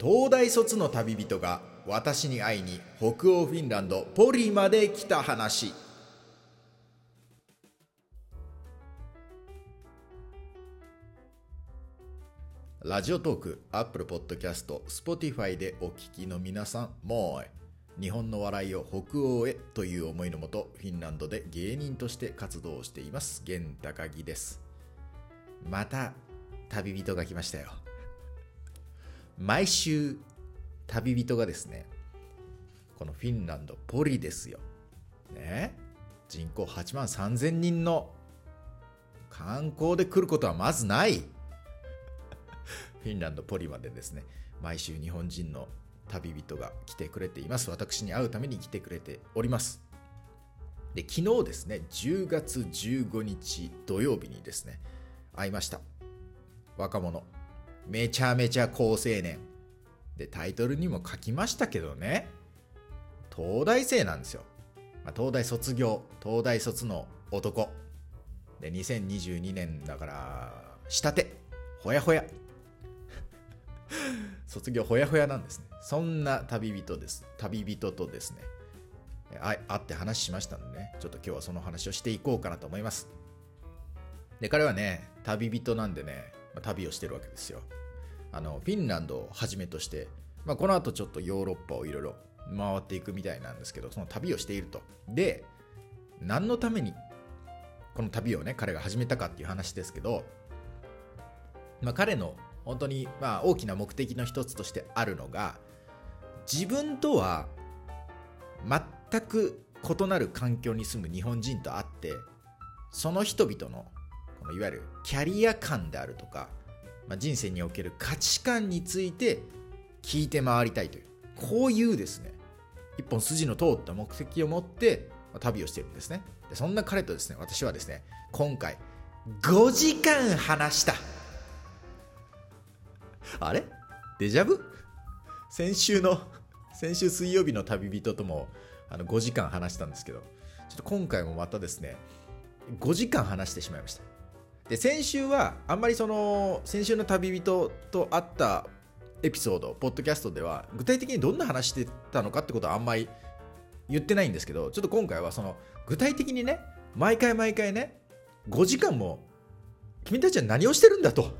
東大卒の旅人が私に会いに北欧フィンランドポリまで来た話ラジオトーク、アップルポッドキャスト、スポティファイでお聞きの皆さん、もう日本の笑いを北欧へという思いのもと、フィンランドで芸人として活動しています、源高木です。また、旅人が来ましたよ。毎週、旅人がですね、このフィンランド、ポリですよ。ね人口8万3000人の観光で来ることはまずない。フィンランド・ポリまでですね、毎週日本人の旅人が来てくれています。私に会うために来てくれております。で、昨日ですね、10月15日土曜日にですね、会いました。若者。めちゃめちゃ好青年。で、タイトルにも書きましたけどね、東大生なんですよ。まあ、東大卒業、東大卒の男。で、2022年だから、下手、ほやほや。卒業ほやほやなんですね。そんな旅人です。旅人とですね、会って話しましたのでね、ちょっと今日はその話をしていこうかなと思います。で、彼はね、旅人なんでね、旅をしてるわけですよ。あの、フィンランドをはじめとして、まあ、この後ちょっとヨーロッパをいろいろ回っていくみたいなんですけど、その旅をしていると。で、何のためにこの旅をね、彼が始めたかっていう話ですけど、まあ、彼の本当にまあ大きな目的の一つとしてあるのが自分とは全く異なる環境に住む日本人と会ってその人々のこのいわゆるキャリア感であるとか、まあ、人生における価値観について聞いて回りたいというこういうですね一本筋の通った目的を持って旅をしているんですね。でそんな彼とですね私はですね今回5時間話した。あれ？デジャブ？先週の、先週水曜日の旅人ともあの5時間話したんですけど、ちょっと今回もまたですね、5時間話してしまいました。で、先週はあんまりその、先週の旅人と会ったエピソード、ポッドキャストでは、具体的にどんな話してたのかってことはあんまり言ってないんですけど、ちょっと今回はその、具体的にね、毎回毎回ね、5時間も、君たちは何をしてるんだと。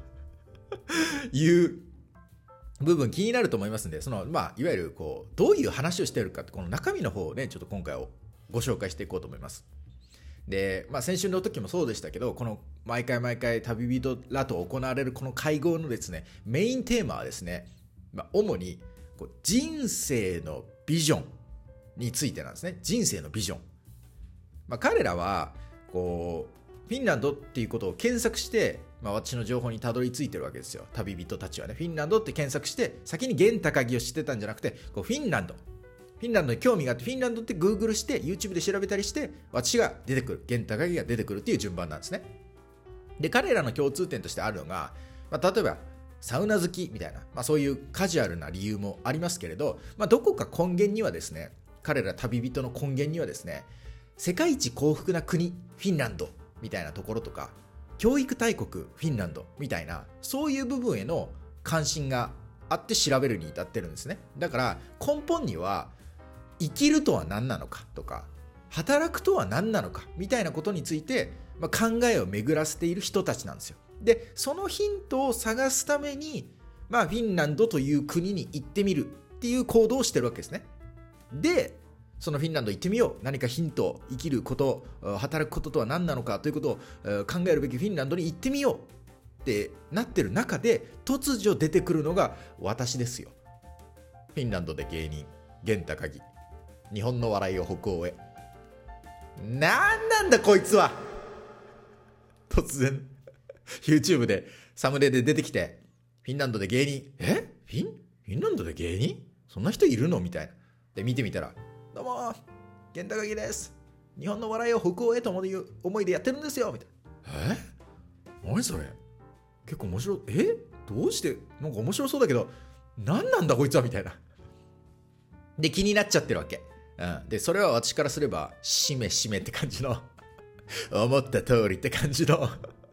いう部分気になると思いますんで、その、まあ、いわゆる、こう、どういう話をしてるかって、この中身の方をね、ちょっと今回をご紹介していこうと思います。で、まあ、先週の時もそうでしたけど、この、毎回毎回旅人らと行われるこの会合のですね、メインテーマはですね、まあ、主に、こう人生のビジョンについてなんですね。人生のビジョン。まあ、彼らは、こう、フィンランドっていうことを検索して、まあ、私の情報にたどり着いてるわけですよ。旅人たちはね。フィンランドって検索して、先に現高木を知ってたんじゃなくて、こうフィンランド。フィンランドに興味があって、フィンランドって Google して、YouTube で調べたりして、私が出てくる。現高木が出てくるっていう順番なんですね。で、彼らの共通点としてあるのが、まあ、例えば、サウナ好きみたいな、まあ、そういうカジュアルな理由もありますけれど、まあ、どこか根源にはですね、彼ら旅人の根源にはですね、世界一幸福な国、フィンランドみたいなところとか、教育大国フィンランドみたいなそういう部分への関心があって調べるに至ってるんですねだから根本には生きるとは何なのかとか働くとは何なのかみたいなことについて、まあ、考えを巡らせている人たちなんですよ。でそのヒントを探すために、まあ、フィンランドという国に行ってみるっていう行動をしてるわけですね。でそのフィンランド行ってみよう。何かヒント生きること働くこととは何なのかということを考えるべきフィンランドに行ってみようってなってる中で突如出てくるのが私ですよ。フィンランドで芸人源高木日本の笑いを北欧へ。何なんだこいつは。突然 YouTube でサムネで出てきてフィンランドで芸人。え？フィン？フィンランドで芸人？そんな人いるの？みたいな。で見てみたらどうも、源高木です。日本の笑いを北欧へという思いでやってるんですよ。みたいな。え？何それ？結構面白い。え？どうして？なんか面白そうだけど、何なんだこいつは？みたいな。で、気になっちゃってるわけ。うん、で、それは私からすれば、しめしめって感じの、思った通りって感じの、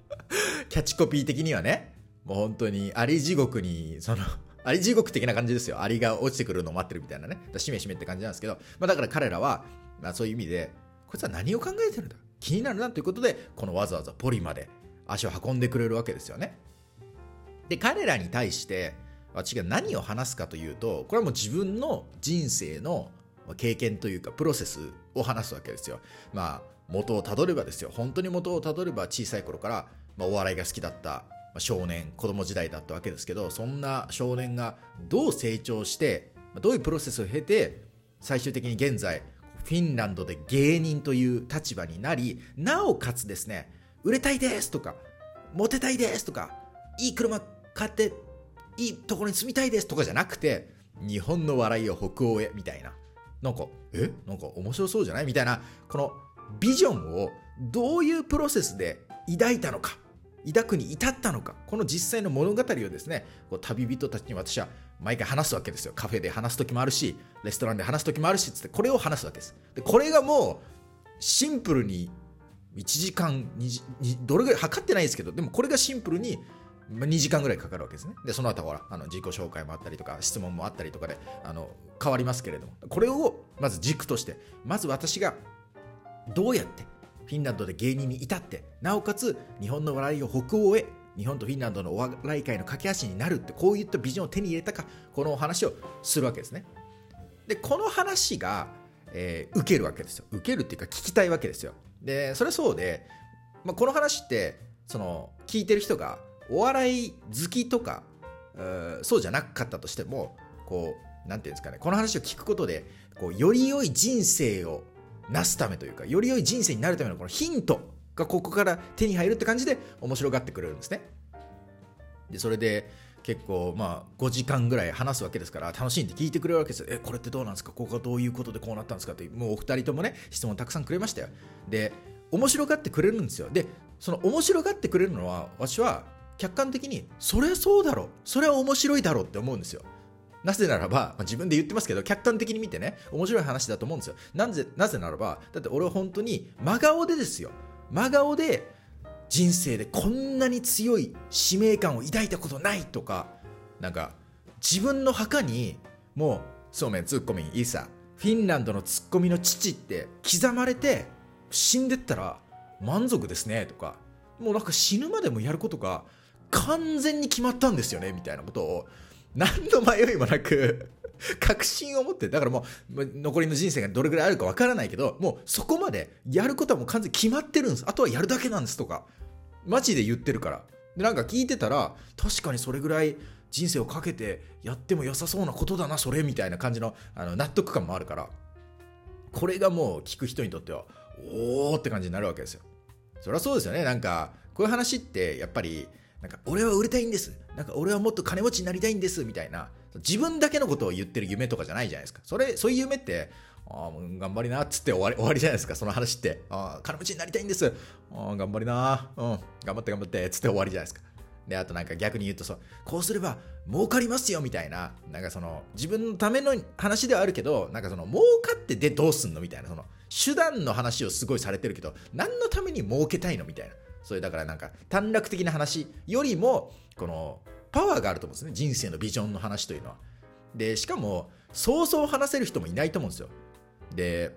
キャッチコピー的にはね、もう本当に、あり地獄に、その、アリ地獄的な感じですよ。アリが落ちてくるのを待ってるみたいなね。しめしめって感じなんですけど、まあ、だから彼らは、まあ、そういう意味で、こいつは何を考えてるんだ？気になるなということで、このわざわざポリまで足を運んでくれるわけですよね。で、彼らに対して、私が何を話すかというと、これはもう自分の人生の経験というか、プロセスを話すわけですよ。まあ、元をたどればですよ。本当に元をたどれば小さい頃から、まあ、お笑いが好きだった少年、子供時代だったわけですけど、そんな少年がどう成長して、どういうプロセスを経て、最終的に現在、フィンランドで芸人という立場になり、なおかつですね、売れたいですとか、モテたいですとか、いい車買って、いいところに住みたいですとかじゃなくて、日本の笑いを北欧へみたいな。なんか、え？なんか面白そうじゃない？みたいな、このビジョンをどういうプロセスで抱いたのか。抱くに至ったのか、この実際の物語をですね、こう旅人たちに私は毎回話すわけですよ。カフェで話す時もあるし、レストランで話す時もあるし、つってこれを話すわけです。で、これがもうシンプルに1時間2時、どれぐらい測ってないですけど、でもこれがシンプルに2時間ぐらいかかるわけですね。で、その後ほら、あの自己紹介もあったりとか、質問もあったりとかで、あの変わりますけれども、これをまず軸として、まず私がどうやってフィンランドで芸人に至って、なおかつ日本の笑いを北欧へ、日本とフィンランドのお笑い界の架け橋になるって、こういったビジョンを手に入れたか、このお話をするわけですね。で、この話が、えー、受けるわけですよ。受けるっていうか聞きたいわけですよ。で、それはそうで、まあ、この話って、その、聞いてる人が、お笑い好きとか、そうじゃなかったとしても、こう、なんていうんですかね、この話を聞くことで、こう、より良い人生をなすためというか、より良い人生になるためのこのヒントがここから手に入るって感じで面白がってくれるんですね。で、それで結構まあ5時間ぐらい話すわけですから楽しんで聞いてくれるわけですよ。え、これってどうなんですか？ここはどういうことでこうなったんですか？って、もうお二人ともね、質問たくさんくれましたよ。で、面白がってくれるんですよ。で、その面白がってくれるのは、私は客観的に、それそうだろう。それは面白いだろうって思うんですよ。なぜならば、まあ、自分で言ってますけど、客観的に見てね、面白い話だと思うんですよ。なぜ、なぜならば、だって俺は本当に真顔でですよ。真顔で人生でこんなに強い使命感を抱いたことないとか、なんか、自分の墓に、もう、そうめん、ツッコミ、いいさ、フィンランドのツッコミの父って刻まれて、死んでったら満足ですね、とか、もうなんか死ぬまでもやることが完全に決まったんですよね、みたいなことを何の迷いもなく確信を持って、だからもう、残りの人生がどれぐらいあるかわからないけど、もうそこまでやることはもう完全に決まってるんです。あとはやるだけなんですとか、マジで言ってるから。で、なんか聞いてたら、確かにそれぐらい人生をかけてやっても良さそうなことだな、それ、みたいな感じのあの納得感もあるから、これがもう聞く人にとっては、おーって感じになるわけですよ。そりゃそうですよね。なんか、こういう話って、やっぱり、なんか俺は売れたいんです。なんか俺はもっと金持ちになりたいんです。みたいな。自分だけのことを言ってる夢とかじゃないじゃないですか。それ、そういう夢って、ああ、頑張りなっつって終わり終わりじゃないですか、その話って。ああ、金持ちになりたいんです。ああ、頑張りな。うん、頑張って頑張ってっつって終わりじゃないですか。で、あとなんか逆に言うとそう、こうすれば儲かりますよみたいな、なんかその自分のための話ではあるけど、なんかその儲かってでどうすんの？みたいな、その手段の話をすごいされてるけど、何のために儲けたいの？みたいな。それだからなんか短絡的な話よりもこのパワーがあると思うんですね。人生のビジョンの話というのは。でしかもそうそう話せる人もいないと思うんですよ。で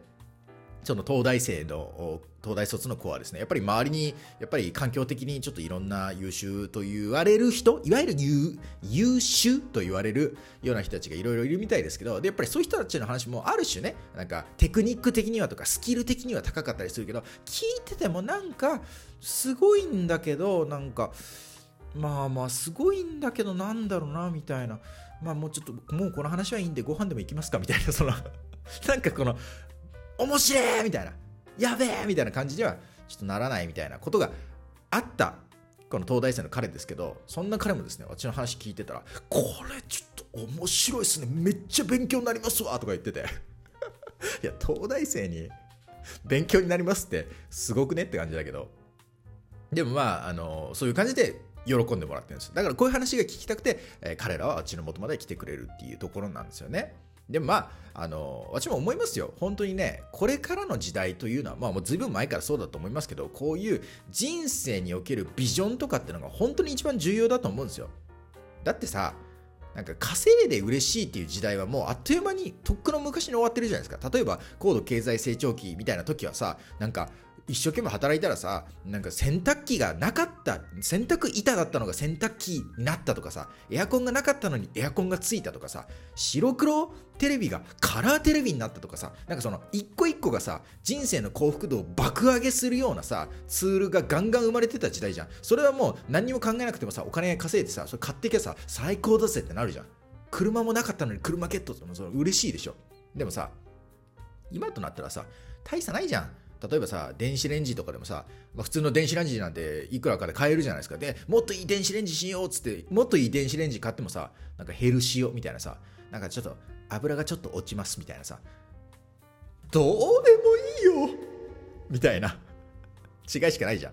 その東大生の東大卒の子はですねやっぱり周りにやっぱり環境的にちょっといろんな優秀と言われる人いわゆる優秀と言われるような人たちがいろいろいるみたいですけどでやっぱりそういう人たちの話もある種ねなんかテクニック的にはとかスキル的には高かったりするけど聞いててもなんかすごいんだけどなんかまあまあすごいんだけどなんだろうなみたいな。まあもうちょっともうこの話はいいんでご飯でも行きますかみたいなその なんかこの面白いみたいな、やべえみたいな感じにはちょっとならないみたいなことがあったこの東大生の彼ですけど、そんな彼もですね、私の話聞いてたら、これちょっと面白いっすね、めっちゃ勉強になりますわとか言ってて、いや、東大生に勉強になりますってすごくねって感じだけど、でもまあ、あの、そういう感じで喜んでもらってるんです。だからこういう話が聞きたくて、え、彼らはあっちの元まで来てくれるっていうところなんですよね。でもまあ、あの、私も思いますよ。本当にね、これからの時代というのは、まあもう随分前からそうだと思いますけど、こういう人生におけるビジョンとかっていうのが本当に一番重要だと思うんですよ。だってさ、なんか稼いで嬉しいっていう時代はもうあっという間にとっくの昔に終わってるじゃないですか例えば高度経済成長期みたいな時はさなんか一生懸命働いたらさなんか洗濯機がなかった洗濯板だったのが洗濯機になったとかさエアコンがなかったのにエアコンがついたとかさ白黒テレビがカラーテレビになったとかさなんかその一個一個がさ人生の幸福度を爆上げするようなさツールがガンガン生まれてた時代じゃん。それはもう何にも考えなくてもさお金稼いでさそれ買っていけばさ最高だぜってなるじゃん。車もなかったのに車ゲットってもそれ嬉しいでしょ。でもさ今となったらさ大差ないじゃん。例えばさ、電子レンジとかでもさ、まあ、普通の電子レンジなんていくらかで買えるじゃないですか。で、もっといい電子レンジしようっつって、もっといい電子レンジ買ってもさ、なんかヘルシオみたいなさ、なんかちょっと油がちょっと落ちますみたいなさ、どうでもいいよみたいな違いしかないじゃん。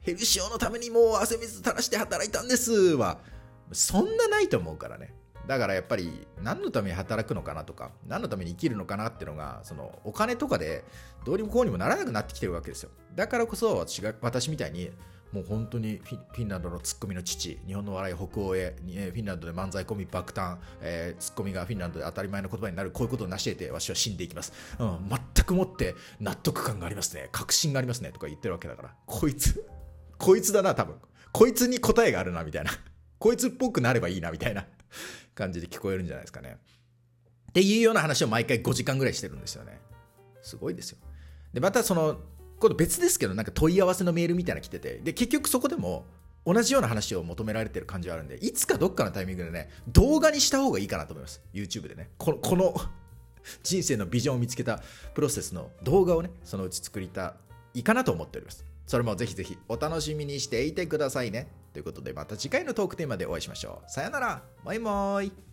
ヘルシオのためにもう汗水垂らして働いたんですは、そんなないと思うからね。だからやっぱり何のために働くのかなとか何のために生きるのかなっていうのがそのお金とかでどうにもこうにもならなくなってきてるわけですよ。だからこそ私が私みたいにもう本当にフィンランドのツッコミの父日本の笑い北欧へフィンランドで漫才コミ爆誕、えー、ツッコミがフィンランドで当たり前の言葉になるこういうことを成し得て私は死んでいきます、うん、全くもって納得感がありますね。確信がありますね。とか言ってるわけだから。こいつこいつだな多分。こいつに答えがあるなみたいな。こいつっぽくなればいいなみたいな。感じで聞こえるんじゃないですかね。っていうような話を毎回5時間ぐらいしてるんですよね。すごいですよ。で、またその、今度別ですけど、なんか問い合わせのメールみたいなの来てて、で、結局そこでも同じような話を求められてる感じはあるんで、いつかどっかのタイミングでね、動画にした方がいいかなと思います。YouTube でね。この、この人生のビジョンを見つけたプロセスの動画をね、そのうち作りたいかなと思っております。それもぜひぜひお楽しみにしていてくださいね。ということでまた次回のトークテーマでお会いしましょう。さよなら。バイバイ。